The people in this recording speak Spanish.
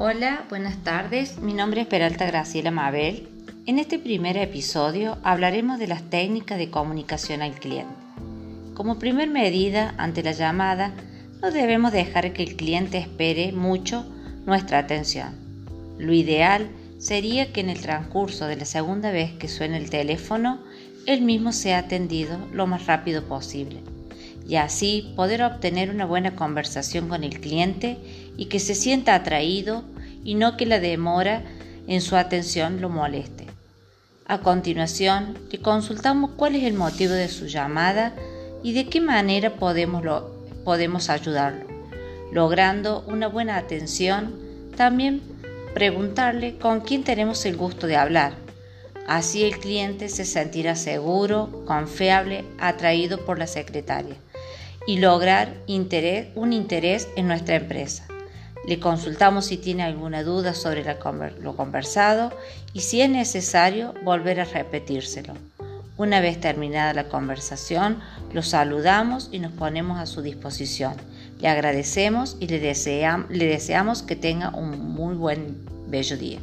Hola, buenas tardes. Mi nombre es Peralta Graciela Mabel. En este primer episodio hablaremos de las técnicas de comunicación al cliente. Como primer medida ante la llamada, no debemos dejar que el cliente espere mucho nuestra atención. Lo ideal sería que en el transcurso de la segunda vez que suene el teléfono, él mismo sea atendido lo más rápido posible y así poder obtener una buena conversación con el cliente y que se sienta atraído y no que la demora en su atención lo moleste. A continuación, le consultamos cuál es el motivo de su llamada y de qué manera podemos, podemos ayudarlo. Logrando una buena atención, también preguntarle con quién tenemos el gusto de hablar. Así el cliente se sentirá seguro, confiable, atraído por la secretaria y lograr un interés en nuestra empresa. Le consultamos si tiene alguna duda sobre lo conversado y si es necesario volver a repetírselo. Una vez terminada la conversación, lo saludamos y nos ponemos a su disposición. Le agradecemos y le, le deseamos que tenga un muy buen, bello día.